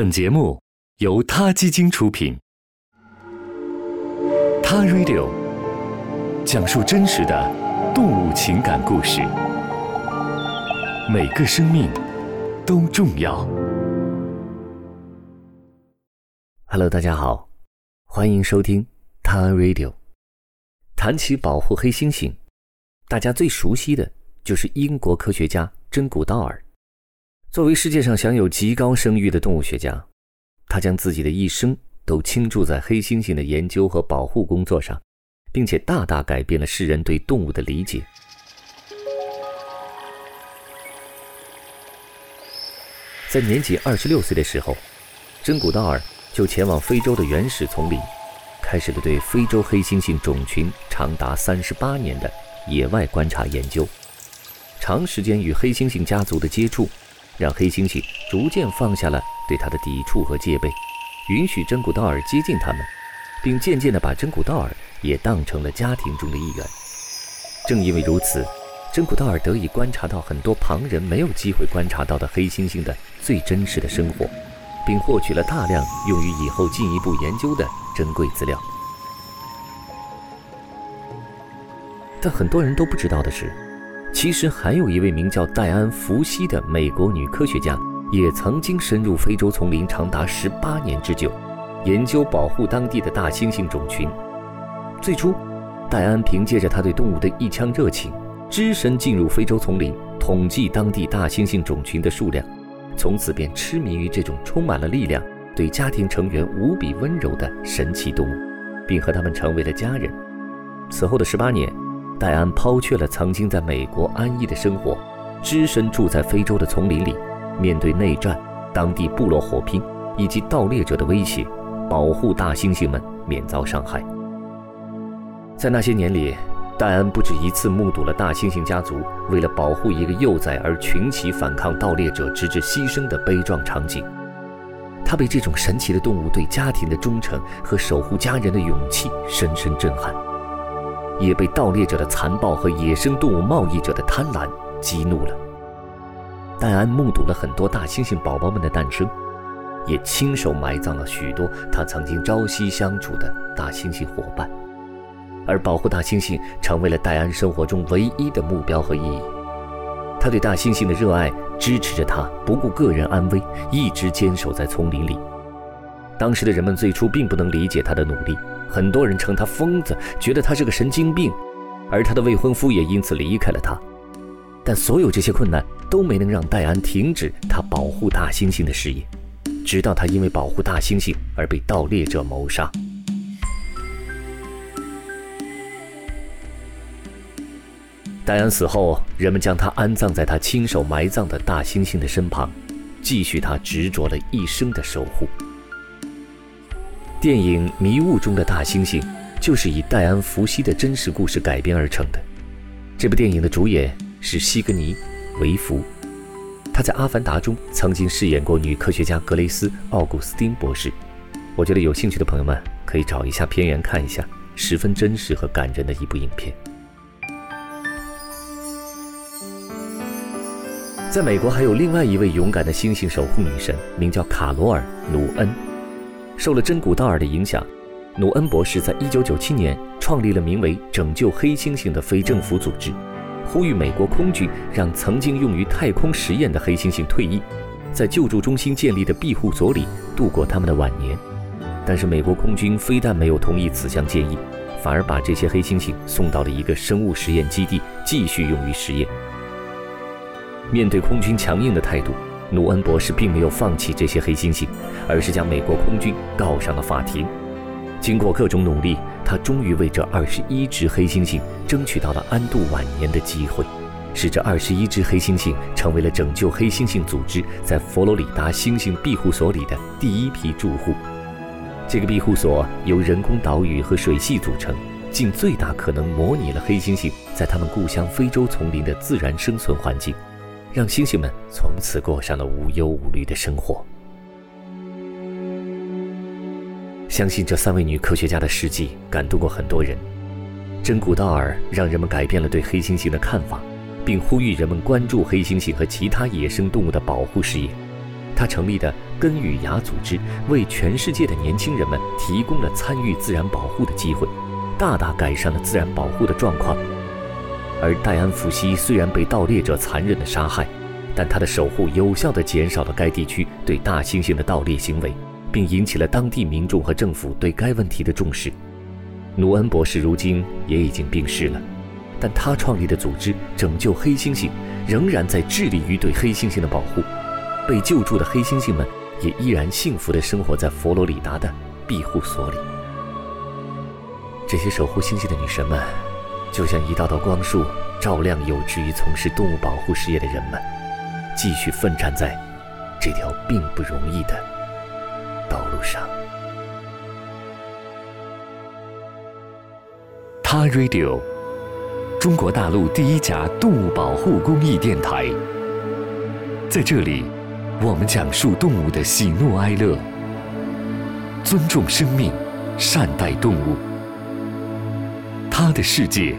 本节目由他基金出品，《他 Radio》讲述真实的动物情感故事，每个生命都重要。Hello，大家好，欢迎收听《他 Radio》。谈起保护黑猩猩，大家最熟悉的就是英国科学家真古道尔。作为世界上享有极高声誉的动物学家，他将自己的一生都倾注在黑猩猩的研究和保护工作上，并且大大改变了世人对动物的理解。在年仅二十六岁的时候，真古道尔就前往非洲的原始丛林，开始了对非洲黑猩猩种群长达三十八年的野外观察研究。长时间与黑猩猩家族的接触。让黑猩猩逐渐放下了对他的抵触和戒备，允许真古道尔接近他们，并渐渐地把真古道尔也当成了家庭中的一员。正因为如此，真古道尔得以观察到很多旁人没有机会观察到的黑猩猩的最真实的生活，并获取了大量用于以后进一步研究的珍贵资料。但很多人都不知道的是。其实还有一位名叫戴安·福西的美国女科学家，也曾经深入非洲丛林长达十八年之久，研究保护当地的大猩猩种群。最初，戴安凭借着他对动物的一腔热情，只身进入非洲丛林，统计当地大猩猩种群的数量，从此便痴迷于这种充满了力量、对家庭成员无比温柔的神奇动物，并和他们成为了家人。此后的十八年。戴安抛却了曾经在美国安逸的生活，只身住在非洲的丛林里，面对内战、当地部落火拼以及盗猎者的威胁，保护大猩猩们免遭伤害。在那些年里，戴安不止一次目睹了大猩猩家族为了保护一个幼崽而群起反抗盗猎者，直至牺牲的悲壮场景。他被这种神奇的动物对家庭的忠诚和守护家人的勇气深深震撼。也被盗猎者的残暴和野生动物贸易者的贪婪激怒了。戴安目睹了很多大猩猩宝宝们的诞生，也亲手埋葬了许多他曾经朝夕相处的大猩猩伙伴。而保护大猩猩成为了戴安生活中唯一的目标和意义。他对大猩猩的热爱支持着他不顾个人安危，一直坚守在丛林里。当时的人们最初并不能理解他的努力。很多人称他疯子，觉得他是个神经病，而他的未婚夫也因此离开了他。但所有这些困难都没能让戴安停止他保护大猩猩的事业，直到他因为保护大猩猩而被盗猎者谋杀。戴安死后，人们将他安葬在他亲手埋葬的大猩猩的身旁，继续他执着了一生的守护。电影《迷雾中的大猩猩》就是以戴安·福西的真实故事改编而成的。这部电影的主演是西格尼·维弗，他在《阿凡达》中曾经饰演过女科学家格雷斯·奥古斯丁博士。我觉得有兴趣的朋友们可以找一下片源看一下，十分真实和感人的一部影片。在美国，还有另外一位勇敢的猩猩守护女神，名叫卡罗尔·努恩。受了真古道尔的影响，努恩博士在1997年创立了名为“拯救黑猩猩”的非政府组织，呼吁美国空军让曾经用于太空实验的黑猩猩退役，在救助中心建立的庇护所里度过他们的晚年。但是美国空军非但没有同意此项建议，反而把这些黑猩猩送到了一个生物实验基地继续用于实验。面对空军强硬的态度。努恩博士并没有放弃这些黑猩猩，而是将美国空军告上了法庭。经过各种努力，他终于为这二十一只黑猩猩争取到了安度晚年的机会，使这二十一只黑猩猩成为了拯救黑猩猩组织在佛罗里达猩猩庇护所里的第一批住户。这个庇护所由人工岛屿和水系组成，尽最大可能模拟了黑猩猩在他们故乡非洲丛林的自然生存环境。让猩猩们从此过上了无忧无虑的生活。相信这三位女科学家的事迹感动过很多人。真古道尔让人们改变了对黑猩猩的看法，并呼吁人们关注黑猩猩和其他野生动物的保护事业。他成立的根与芽组织为全世界的年轻人们提供了参与自然保护的机会，大大改善了自然保护的状况。而戴安·福西虽然被盗猎者残忍的杀害，但他的守护有效地减少了该地区对大猩猩的盗猎行为，并引起了当地民众和政府对该问题的重视。努恩博士如今也已经病逝了，但他创立的组织拯救黑猩猩仍然在致力于对黑猩猩的保护。被救助的黑猩猩们也依然幸福地生活在佛罗里达的庇护所里。这些守护猩猩的女神们，就像一道道光束，照亮有志于从事动物保护事业的人们，继续奋战在这条并不容易的道路上。他 Radio，中国大陆第一家动物保护公益电台，在这里。我们讲述动物的喜怒哀乐，尊重生命，善待动物。他的世界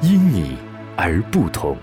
因你而不同。